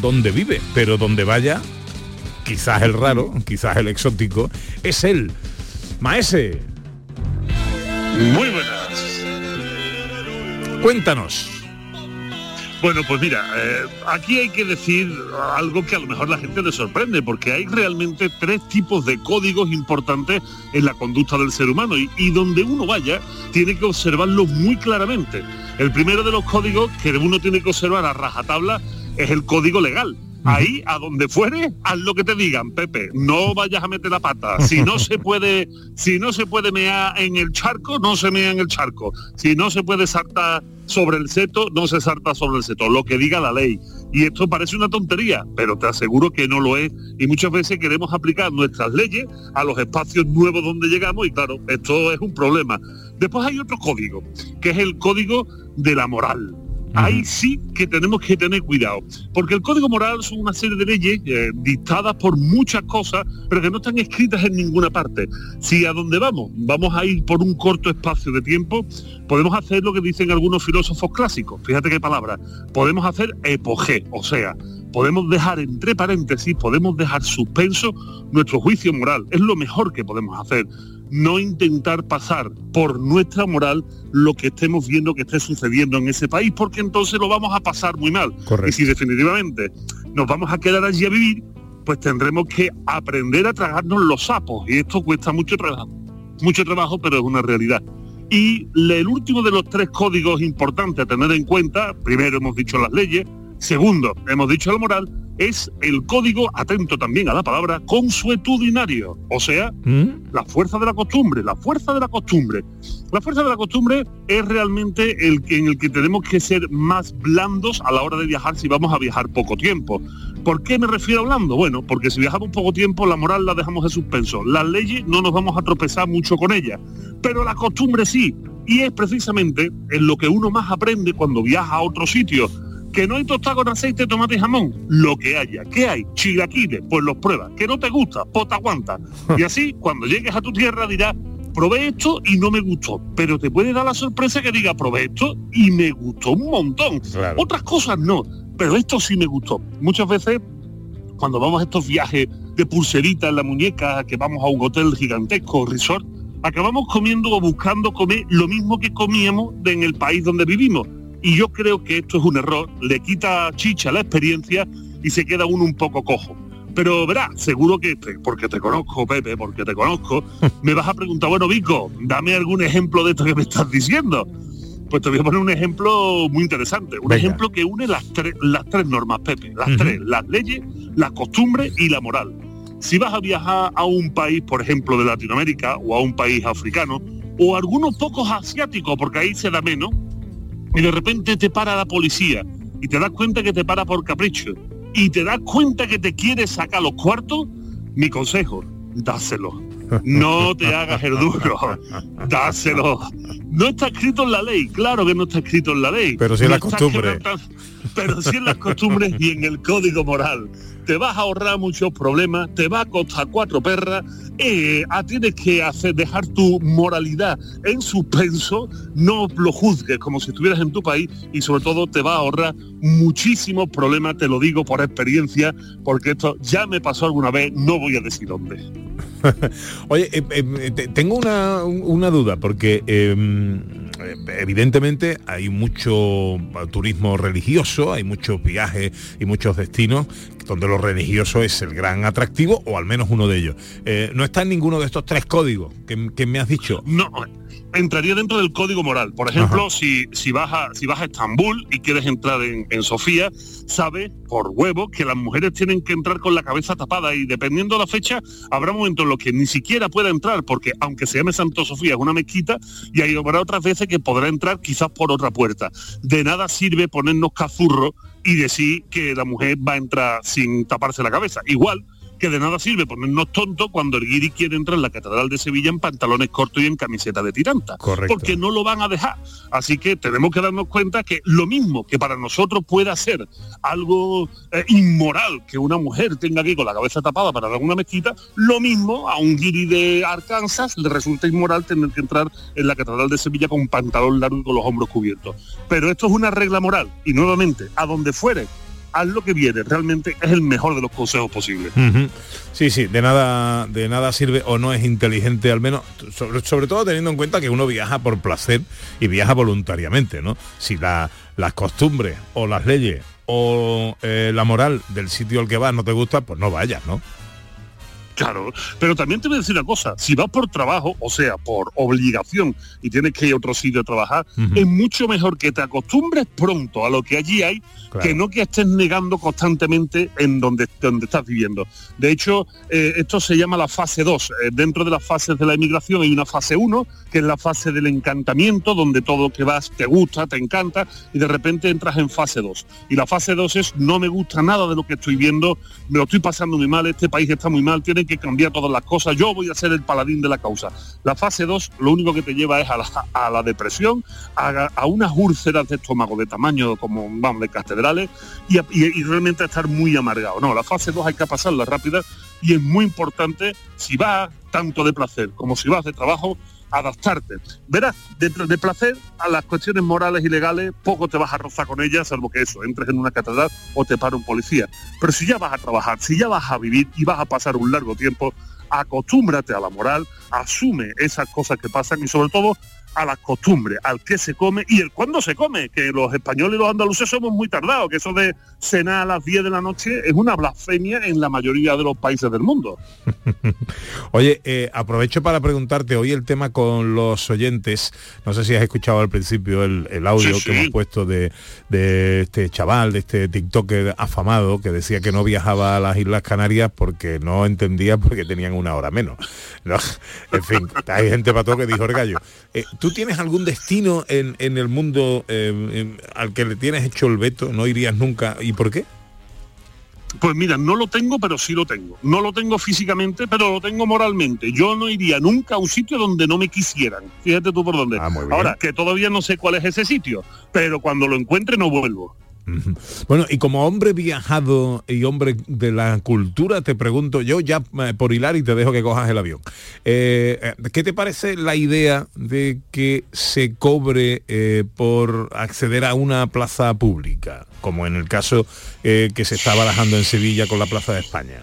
donde vive, pero donde vaya, quizás el raro, quizás el exótico, es él. Maese, Muy buenas. cuéntanos. Bueno, pues mira, eh, aquí hay que decir algo que a lo mejor la gente le sorprende, porque hay realmente tres tipos de códigos importantes en la conducta del ser humano y, y donde uno vaya tiene que observarlos muy claramente. El primero de los códigos que uno tiene que observar a rajatabla es el código legal. Ahí, a donde fuere, haz lo que te digan, Pepe. No vayas a meter la pata. Si no se puede, si no se puede mear en el charco, no se mea en el charco. Si no se puede saltar sobre el seto, no se salta sobre el seto. Lo que diga la ley. Y esto parece una tontería, pero te aseguro que no lo es. Y muchas veces queremos aplicar nuestras leyes a los espacios nuevos donde llegamos y claro, esto es un problema. Después hay otro código, que es el código de la moral. Ahí sí que tenemos que tener cuidado, porque el código moral son una serie de leyes eh, dictadas por muchas cosas, pero que no están escritas en ninguna parte. Si a donde vamos, vamos a ir por un corto espacio de tiempo, podemos hacer lo que dicen algunos filósofos clásicos, fíjate qué palabra, podemos hacer epogé, o sea, podemos dejar entre paréntesis, podemos dejar suspenso nuestro juicio moral, es lo mejor que podemos hacer no intentar pasar por nuestra moral lo que estemos viendo que esté sucediendo en ese país, porque entonces lo vamos a pasar muy mal. Y si definitivamente nos vamos a quedar allí a vivir, pues tendremos que aprender a tragarnos los sapos. Y esto cuesta mucho trabajo, mucho trabajo, pero es una realidad. Y el último de los tres códigos importantes a tener en cuenta, primero hemos dicho las leyes, segundo hemos dicho la moral, es el código, atento también a la palabra, consuetudinario, o sea, la fuerza de la costumbre, la fuerza de la costumbre. La fuerza de la costumbre es realmente el que, en el que tenemos que ser más blandos a la hora de viajar si vamos a viajar poco tiempo. ¿Por qué me refiero a blando? Bueno, porque si viajamos poco tiempo, la moral la dejamos en suspenso. Las leyes no nos vamos a tropezar mucho con ellas, pero la costumbre sí. Y es precisamente en lo que uno más aprende cuando viaja a otro sitio. Que no hay tostado con aceite, tomate y jamón. Lo que haya. ¿Qué hay? Chilaquiles, pues los pruebas. Que no te gusta, pues te aguanta. Y así, cuando llegues a tu tierra dirás, probé esto y no me gustó. Pero te puede dar la sorpresa que diga, probé esto y me gustó un montón. Otras cosas no, pero esto sí me gustó. Muchas veces, cuando vamos a estos viajes de pulserita en la muñeca, que vamos a un hotel gigantesco, resort, acabamos comiendo o buscando comer lo mismo que comíamos en el país donde vivimos. Y yo creo que esto es un error, le quita chicha la experiencia y se queda uno un poco cojo. Pero verás, seguro que, te- porque te conozco, Pepe, porque te conozco, me vas a preguntar, bueno, Vico, dame algún ejemplo de esto que me estás diciendo. Pues te voy a poner un ejemplo muy interesante, un Venga. ejemplo que une las, tres las tres normas, Pepe, las tres, las leyes, las costumbres y la moral. Si vas a viajar a un país, por ejemplo, de Latinoamérica o a un país africano, o algunos pocos asiáticos, porque ahí se da menos, y de repente te para la policía y te das cuenta que te para por capricho y te das cuenta que te quiere sacar los cuartos, mi consejo, dáselo. No te hagas el duro, dáselo. No está escrito en la ley, claro que no está escrito en la ley. Pero sí en No Pero sí en las costumbres y en el código moral. Te vas a ahorrar muchos problemas, te va a costar cuatro perras, eh, tienes que hacer, dejar tu moralidad en suspenso, no lo juzgues como si estuvieras en tu país y sobre todo te va a ahorrar muchísimos problemas, te lo digo por experiencia, porque esto ya me pasó alguna vez, no voy a decir dónde. Oye, eh, eh, te- tengo una, una duda, porque eh, eh, evidentemente hay mucho turismo religioso, hay muchos viajes y muchos destinos donde lo religioso es el gran atractivo, o al menos uno de ellos. Eh, no no está en ninguno de estos tres códigos que, que me has dicho. No, entraría dentro del código moral. Por ejemplo, si, si, vas a, si vas a Estambul y quieres entrar en, en Sofía, sabe por huevo que las mujeres tienen que entrar con la cabeza tapada y dependiendo de la fecha, habrá momentos en los que ni siquiera pueda entrar, porque aunque se llame Santo Sofía es una mezquita, y hay habrá otras veces que podrá entrar quizás por otra puerta. De nada sirve ponernos cazurro y decir que la mujer va a entrar sin taparse la cabeza. Igual que de nada sirve ponernos tontos cuando el guiri quiere entrar en la Catedral de Sevilla en pantalones cortos y en camiseta de tiranta. Correcto. Porque no lo van a dejar. Así que tenemos que darnos cuenta que lo mismo que para nosotros pueda ser algo eh, inmoral que una mujer tenga que ir con la cabeza tapada para dar una mezquita, lo mismo a un guiri de Arkansas le resulta inmoral tener que entrar en la Catedral de Sevilla con un pantalón largo y con los hombros cubiertos. Pero esto es una regla moral y nuevamente, a donde fuere, haz lo que viene, realmente es el mejor de los consejos posibles. Sí, sí, de nada, de nada sirve o no es inteligente, al menos, sobre, sobre todo teniendo en cuenta que uno viaja por placer y viaja voluntariamente, ¿no? Si la- las costumbres o las leyes o eh, la moral del sitio al que vas no te gusta, pues no vayas, ¿no? Claro, pero también te voy a decir una cosa, si vas por trabajo, o sea, por obligación y tienes que ir a otro sitio a trabajar, es mucho mejor que te acostumbres pronto a lo que allí hay, Claro. que no que estés negando constantemente en donde, donde estás viviendo. De hecho, eh, esto se llama la fase 2. Eh, dentro de las fases de la inmigración hay una fase 1, que es la fase del encantamiento, donde todo lo que vas te gusta, te encanta, y de repente entras en fase 2. Y la fase 2 es no me gusta nada de lo que estoy viendo, me lo estoy pasando muy mal, este país está muy mal, que cambiar todas las cosas, yo voy a ser el paladín de la causa. La fase 2 lo único que te lleva es a la, depresión, a, unas úlceras de estómago de tamaño como, vamos, de catedrales, y- y realmente a estar muy amargado. No, la fase 2 hay que pasarla rápida y es muy importante, si vas tanto de placer como si vas de trabajo, adaptarte. Verás, de, de placer a las cuestiones morales y legales, poco te vas a rozar con ellas, salvo que eso, entres en una catedral o te para un policía. Pero si ya vas a trabajar, si ya vas a vivir y vas a pasar un largo tiempo, acostúmbrate a la moral, asume esas cosas que pasan y sobre todo a las costumbres, al que se come y el cuándo se come, que los españoles y los andaluces somos muy tardados, que eso de cenar a las 10 de la noche es una blasfemia en la mayoría de los países del mundo. Oye, eh, aprovecho para preguntarte hoy el tema con los oyentes. No sé si has escuchado al principio el, el audio Sí, sí. que hemos puesto de, de este chaval, de este TikToker afamado, que decía que no viajaba a las Islas Canarias porque no entendía porque tenían una hora menos. ¿no? En fin, hay gente para todo que dijo el gallo. Eh, ¿Tú tienes algún destino en, en el mundo eh, en- al que le tienes hecho el veto? ¿No irías nunca? ¿Y por qué? Pues mira, no lo tengo, pero sí lo tengo. No lo tengo físicamente, pero lo tengo moralmente. Yo no iría nunca a un sitio donde no me quisieran. Fíjate tú por dónde. Ahora, que todavía no sé cuál es ese sitio, pero cuando lo encuentre no vuelvo. Bueno, y como hombre viajado y hombre de la cultura, te pregunto yo ya eh, por hilar y te dejo que cojas el avión. Eh, eh, ¿Qué te parece la idea de que se cobre eh, por acceder a una plaza pública, como en el caso que se está barajando en Sevilla con la Plaza de España?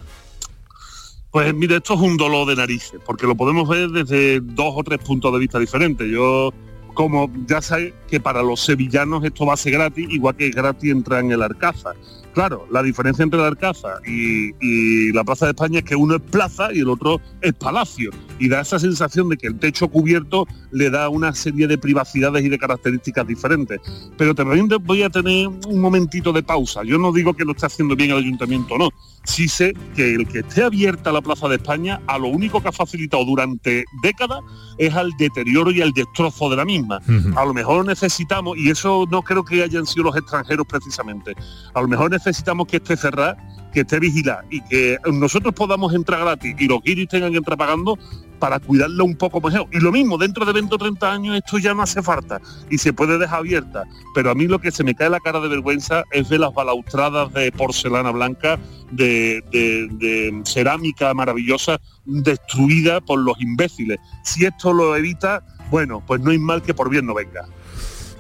Pues mira, esto es un dolor de narices, porque lo podemos ver desde dos o tres puntos de vista diferentes. Yo, como ya sabes que para los sevillanos esto va a ser gratis, igual que gratis entrar en el Arcaza. Claro, la diferencia entre el Arcaza y, y la Plaza de España es que uno es plaza y el otro es palacio. Y da esa sensación de que el techo cubierto le da una serie de privacidades y de características diferentes. Pero también te- voy a tener un momentito de pausa. Yo no digo que lo esté haciendo bien el ayuntamiento no. Sí sé que el que esté abierta la Plaza de España, a lo único que ha facilitado durante décadas es al deterioro y al destrozo de la misma. A lo mejor necesitamos, y eso no creo que hayan sido los extranjeros precisamente, a lo mejor necesitamos que esté cerrada, que esté vigilada y que nosotros podamos entrar gratis y los guiris tengan que entrar pagando para cuidarla un poco mejor. Y lo mismo, dentro de 20 o 30 años esto ya no hace falta y se puede dejar abierta. Pero a mí lo que se me cae la cara de vergüenza es ver las balaustradas de porcelana blanca, de, de- de cerámica maravillosa, destruida por los imbéciles. Si esto lo evita, bueno, pues no hay mal que por bien no venga.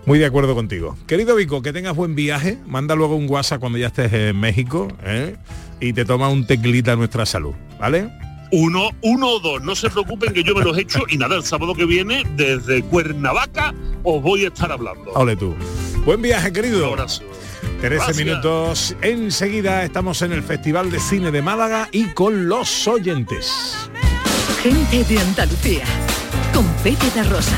Muy de acuerdo contigo. Querido Vico, que tengas buen viaje. Manda luego un WhatsApp cuando ya estés en México ¿eh? y te toma un teclita a nuestra salud, ¿vale? Uno, uno o dos, no se preocupen que yo me los he hecho y nada, el sábado que viene desde Cuernavaca os voy a estar hablando. Ole tú. Buen viaje, querido. Un abrazo. 13 Gracias. minutos. Enseguida estamos en el Festival de Cine de Málaga y con los oyentes. Gente de Andalucía, con Pepe Rosa.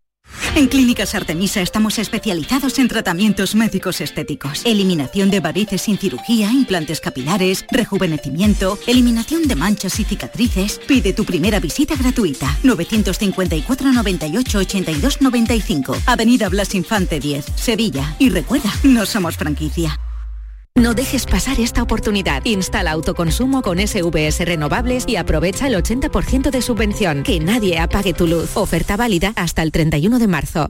En Clínicas Artemisa estamos especializados en tratamientos médicos estéticos. Eliminación de varices sin cirugía, implantes capilares, rejuvenecimiento, eliminación de manchas y cicatrices. Pide tu primera visita gratuita. 954 98 82 95. Avenida Blas Infante 10, Sevilla. Y recuerda, no somos franquicia. No dejes pasar esta oportunidad. Instala autoconsumo con SVS renovables y aprovecha el 80% de subvención. Que nadie apague tu luz. Oferta válida hasta el 31 de marzo.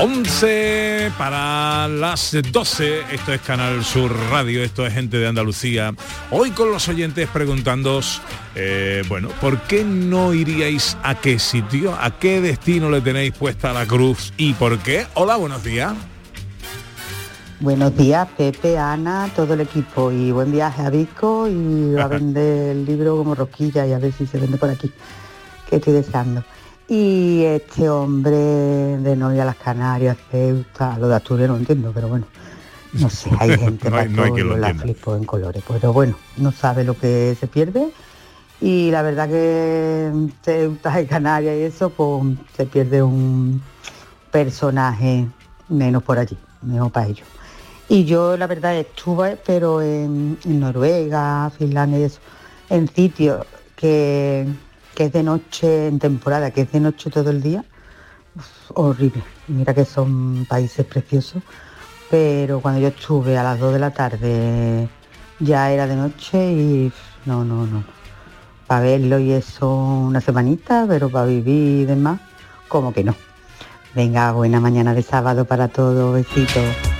Once para las 12, esto es Canal Sur Radio, esto es Gente de Andalucía. Hoy con los oyentes preguntándoos, eh, bueno, ¿por qué no iríais a qué sitio? ¿A qué destino le tenéis puesta la cruz? ¿Y por qué? Hola, buenos días. Buenos días, Pepe, Ana, todo el equipo y buen viaje a Visco y a vender el libro como rosquilla y a ver si se vende por aquí, que estoy deseando. Y este hombre de no ir a las Canarias, Ceuta, lo de Asturias no entiendo, pero bueno, no sé, hay gente No hay- para no hay todo, quien lo la flipo en colores, pero bueno, no sabe lo que se pierde y la verdad que Ceuta y Canarias y eso, pues se pierde un personaje menos por allí, mejor para ellos. Y yo la verdad estuve, pero en, en Noruega, Finlandia y eso, en sitios que, que es de noche, en temporada, que es de noche todo el día, horrible. Mira que son países preciosos, pero cuando yo estuve a las 2 de la tarde ya era de noche y no, no, no. Para verlo y eso una semanita, pero para vivir y demás, como que no. Venga, buena mañana de sábado para todos, besitos.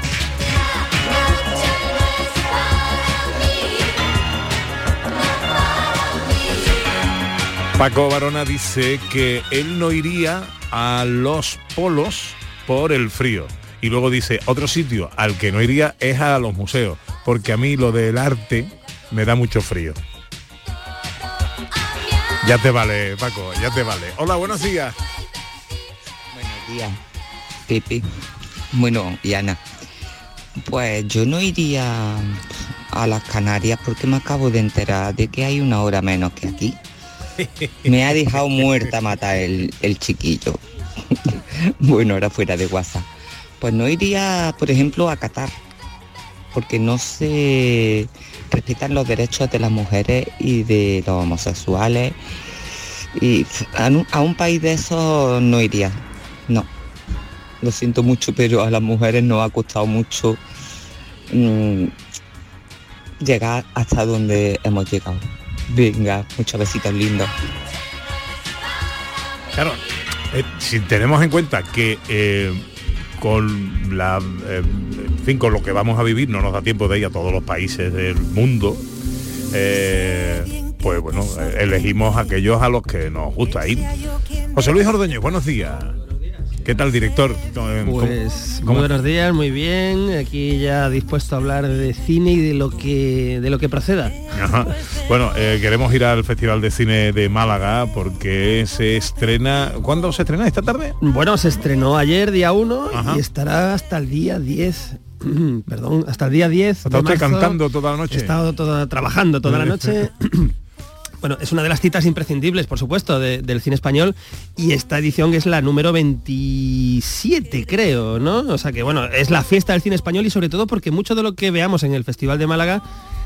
Paco Barona dice que él no iría a los polos por el frío. Y luego dice, otro sitio al que no iría es a los museos, porque a mí lo del arte me da mucho frío. Ya te vale, Paco, ya te vale. Hola, buenos días. días, Pepe. Bueno, y. Pues yo no iría a las Canarias porque me acabo de enterar de que hay una hora menos que aquí. Me ha dejado muerta matar el, el chiquillo. bueno, ahora fuera de WhatsApp. Pues no iría, por ejemplo, a Qatar, porque no se respetan los derechos de las mujeres y de los homosexuales. Y a un, a un país de esos no iría, no. Lo siento mucho, pero a las mujeres nos ha costado mucho mm, llegar hasta donde hemos llegado. Venga, muchos besitos lindos. Claro, eh, si tenemos en cuenta que eh, con la eh, fin, con lo que vamos a vivir no nos da tiempo de ir a todos los países del mundo, eh, pues bueno, elegimos aquellos a los que nos gusta ir. José Luis Ordóñez, buenos días. ¿Qué tal, director? Eh, ¿Cómo- Pues muy buenos días, muy bien. Aquí ya dispuesto a hablar de cine y de lo que de lo que proceda. Ajá. Bueno, eh, queremos ir al Festival de Cine de Málaga porque se estrena... ¿Cuándo se estrena? ¿Esta tarde? Bueno, se estrenó ayer día 1 Ajá. y estará hasta el día 10. Perdón, hasta el día 10. ¿Está de usted marzo. cantando toda la noche? He estado toda- trabajando toda la noche. Bueno, es una de las citas imprescindibles, por supuesto, de- del cine español y esta edición es la número 27, creo, ¿no? O sea que, bueno, es la fiesta del cine español y sobre todo porque mucho de lo que veamos en el Festival de Málaga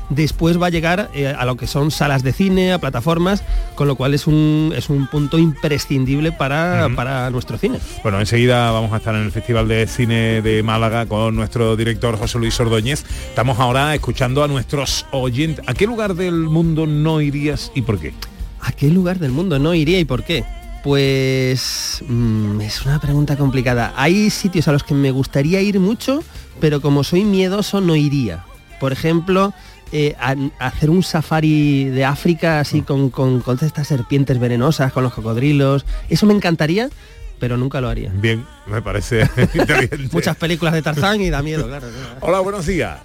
después va a llegar eh, a lo que son salas de cine, a plataformas, con lo cual es un, es un punto imprescindible para, para nuestro cine. Bueno, enseguida vamos a estar en el Festival de Cine de Málaga con nuestro director José Luis Ordóñez. Estamos ahora escuchando a nuestros oyentes. ¿A qué lugar del mundo no irías y por qué? ¿A qué lugar del mundo no iría y por qué? Pues mm, es una pregunta complicada. Hay sitios a los que me gustaría ir mucho, pero como soy miedoso no iría. Por ejemplo, eh, a, a hacer un safari de África así con, con, con estas serpientes venenosas, con los cocodrilos. Eso me encantaría, pero nunca lo haría. Bien, me parece inteligente. Muchas películas de Tarzán y da miedo, claro. Hola, buenos días.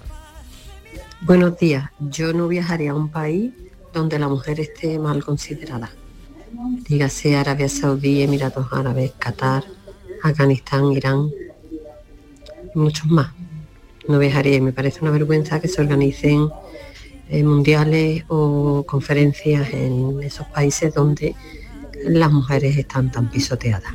Buenos días. Yo no viajaría a un país donde la mujer esté mal considerada. Dígase Arabia Saudí, Emiratos Árabes, Qatar, Afganistán, Irán y muchos más. No viajaría y me parece una vergüenza que se organicen eh, mundiales o conferencias en esos países donde las mujeres están tan pisoteadas.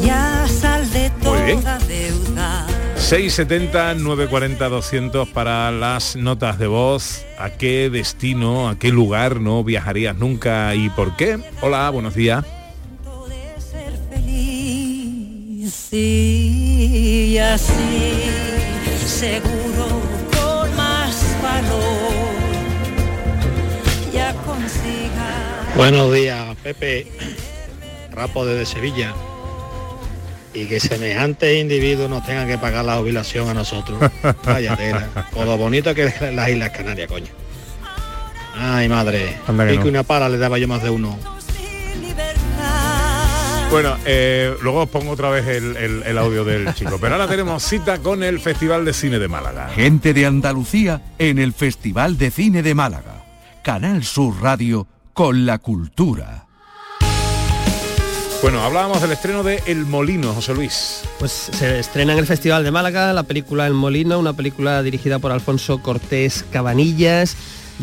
Ya sal de Muy bien. toda deuda. 670 940 200 para las notas de voz. ¿A qué destino, a qué lugar no viajarías nunca y por qué? Hola, buenos días. Sí, y así, seguro con ya consiga. Buenos días, Pepe. Rapo desde Sevilla. Y que semejante individuos nos tengan que pagar la jubilación a nosotros. Vaya tela. Con lo bonito que es las Islas Canarias, coño. Ay, madre. Anda que no. y una pala le daba yo más de uno. Bueno, eh, luego os pongo otra vez el, el- el audio del chico. Pero ahora tenemos cita con el Festival de Cine de Málaga. Gente de Andalucía en el Festival de Cine de Málaga. Canal Sur Radio con la cultura. Bueno, hablábamos del estreno de El Molino, José Luis. Pues se estrena en el Festival de Málaga la película El Molino, una película dirigida por Alfonso Cortés Cabanillas,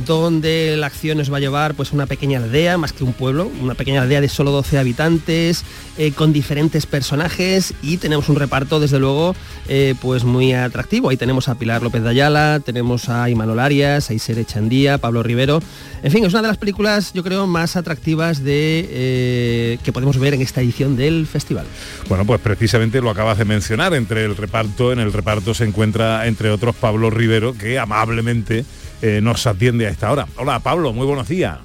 donde la acción nos va a llevar pues una pequeña aldea, más que un pueblo, una pequeña aldea de solo 12 habitantes, eh, con diferentes personajes y tenemos un reparto desde luego eh, pues muy atractivo. Ahí tenemos a Pilar López de Ayala, tenemos a Imanol Arias, a Isere Chandía, Pablo Rivero. En fin, es una de las películas yo creo más atractivas de eh, que podemos ver en esta edición del festival. Bueno, pues precisamente lo acabas de mencionar. Entre el reparto, en el reparto se encuentra, entre otros, Pablo Rivero, que amablemente eh, nos atiende a esta hora. Hola, Pablo, muy buenos días.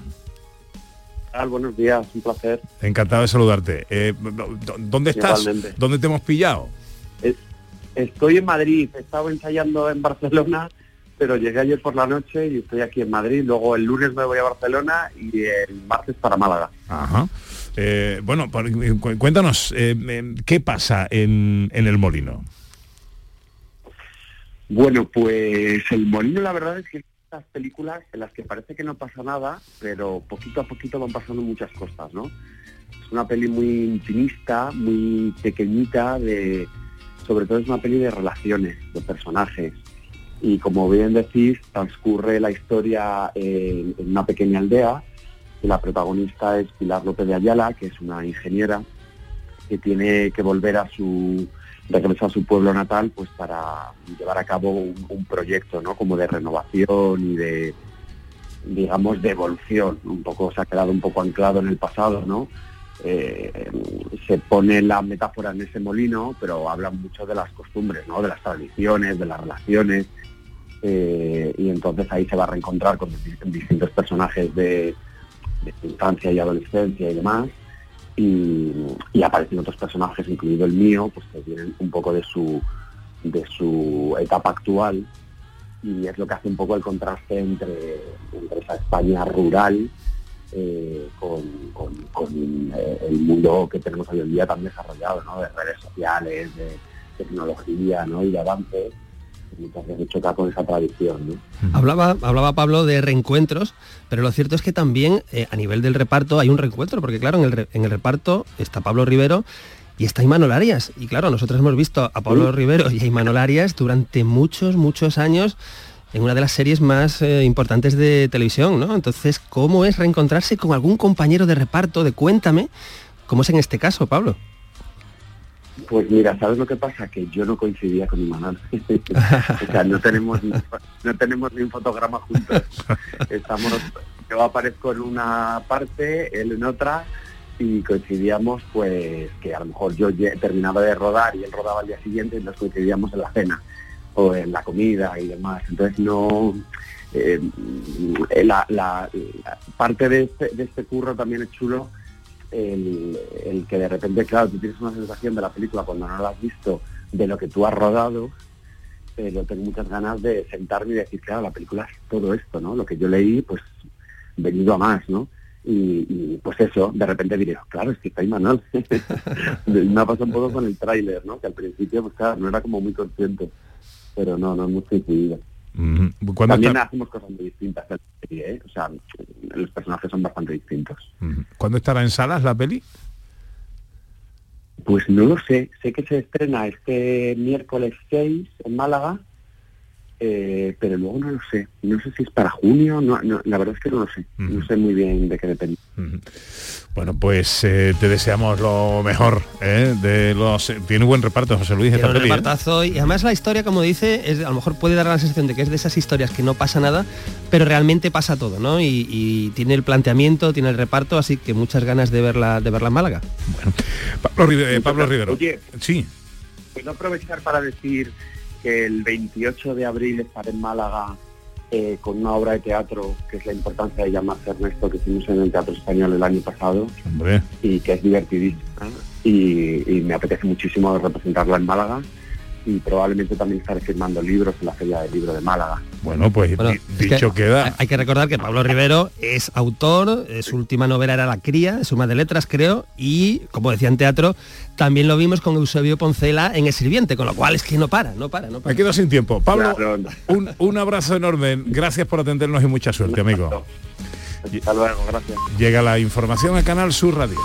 Buenos días, un placer. Encantado de saludarte. Eh, ¿dó- ¿Dónde estás? Igualmente. ¿Dónde te hemos pillado? Es- estoy en Madrid, he estado ensayando en Barcelona, pero llegué ayer por la noche y estoy aquí en Madrid. Luego el lunes me voy a Barcelona y el martes para Málaga. Ajá. Eh, bueno, cuéntanos, eh, ¿qué pasa en, en El Molino? Bueno, pues El Molino la verdad es que estas películas en las que parece que no pasa nada, pero poquito a poquito van pasando muchas cosas, ¿no? Es una peli muy intimista, muy pequeñita, de sobre todo es una peli de relaciones, de personajes. Y como bien decís, transcurre la historia en, una pequeña aldea. Y la protagonista es Pilar López de Ayala, que es una ingeniera que tiene que volver a su regresar a su pueblo natal pues para llevar a cabo un, proyecto no como de renovación y de digamos de evolución. Un poco se ha quedado un poco anclado en el pasado no Eh, se pone la metáfora en ese molino pero habla mucho de las costumbres no de las tradiciones de las relaciones eh, y entonces ahí se va a reencontrar con dis- distintos personajes de, de infancia y adolescencia y demás y, aparecen otros personajes, incluido el mío, pues que vienen un poco de su de su etapa actual y es lo que hace un poco el contraste entre, entre esa España rural eh, con, eh, el mundo que tenemos hoy en día tan desarrollado, ¿no? de redes sociales, de tecnología ¿no? y de avance, choca con esa tradición. ¿no? Hablaba, hablaba Pablo de reencuentros, pero lo cierto es que también eh, a nivel del reparto hay un reencuentro, porque claro, en el, re- en el reparto está Pablo Rivero y está Imanol Arias. Y claro, nosotros hemos visto a Pablo Rivero y a Imanol Arias durante muchos, muchos años en una de las series más eh, importantes de televisión, ¿no? Entonces, ¿cómo es reencontrarse con algún compañero de reparto de Cuéntame? ¿Cómo es en este caso, Pablo? Pues mira, ¿sabes lo que pasa? Que yo no coincidía con Imanol. o sea, no tenemos, ni- no tenemos ni un fotograma juntos. Estamos, yo aparezco en una parte, él en otra, y coincidíamos pues que a lo mejor yo terminaba de rodar y él rodaba al día siguiente y nos coincidíamos en la cena o en la comida y demás. Entonces no... eh, la, la- la parte de este, de este curro también es chulo el, el que de repente, claro, tú tienes una sensación de la película cuando no la has visto, de lo que tú has rodado, pero tengo muchas ganas de sentarme y decir, claro, la película es todo esto, ¿no? Lo que yo leí, pues, venido a más, ¿no? Y, pues eso, de repente diré, claro, es que está Imanol. Me ha pasado un poco con el tráiler, ¿no? Que al principio, pues no era como muy consciente, pero no, no hemos coincidido. Ujú. ¿Cuándo También está- hacemos cosas muy distintas en la serie, ¿eh? O sea, los personajes son bastante distintos. ¿Cuándo estará en salas la peli? Pues no lo sé, sé que se estrena este miércoles 6 en Málaga, eh, pero luego no lo sé. No sé si es para junio, no, no, la verdad es que no lo sé. No sé muy bien de qué depende. Bueno, pues eh, te deseamos lo mejor. ¿eh? De los tiene buen reparto José Luis esta Tiene un peli. ¿eh? repartazo y además la historia, como dice, es, a lo mejor puede dar la sensación de que es de esas historias que no pasa nada, pero realmente pasa todo, ¿no? Y, y tiene el planteamiento, tiene el reparto, así que muchas ganas de verla, de verla en Málaga. Pablo, Rive- eh, Pablo Rivero. Oye, Sí. ¿puedo aprovechar para decir que el 28 de abril estaré en Málaga eh, con una obra de teatro que es la importancia de llamarse Ernesto que hicimos en el Teatro Español el año pasado Hombre. y que es divertidísima y, y me apetece muchísimo representarla en Málaga y probablemente también estaré firmando libros en la Feria del Libro de Málaga. Bueno, pues Bueno, dicho que queda. Hay que recordar que Pablo Rivero es autor, eh, su última novela era La Cría, es una de letras creo, y como decía en teatro, también lo vimos con Eusebio Poncela en El Sirviente, con lo cual es que no para, no para, no para. Me quedo sin tiempo. Pablo, un, un abrazo enorme. Gracias por atendernos y mucha suerte, amigo. Hasta luego, gracias. Llega la información a Canal Sur Radio.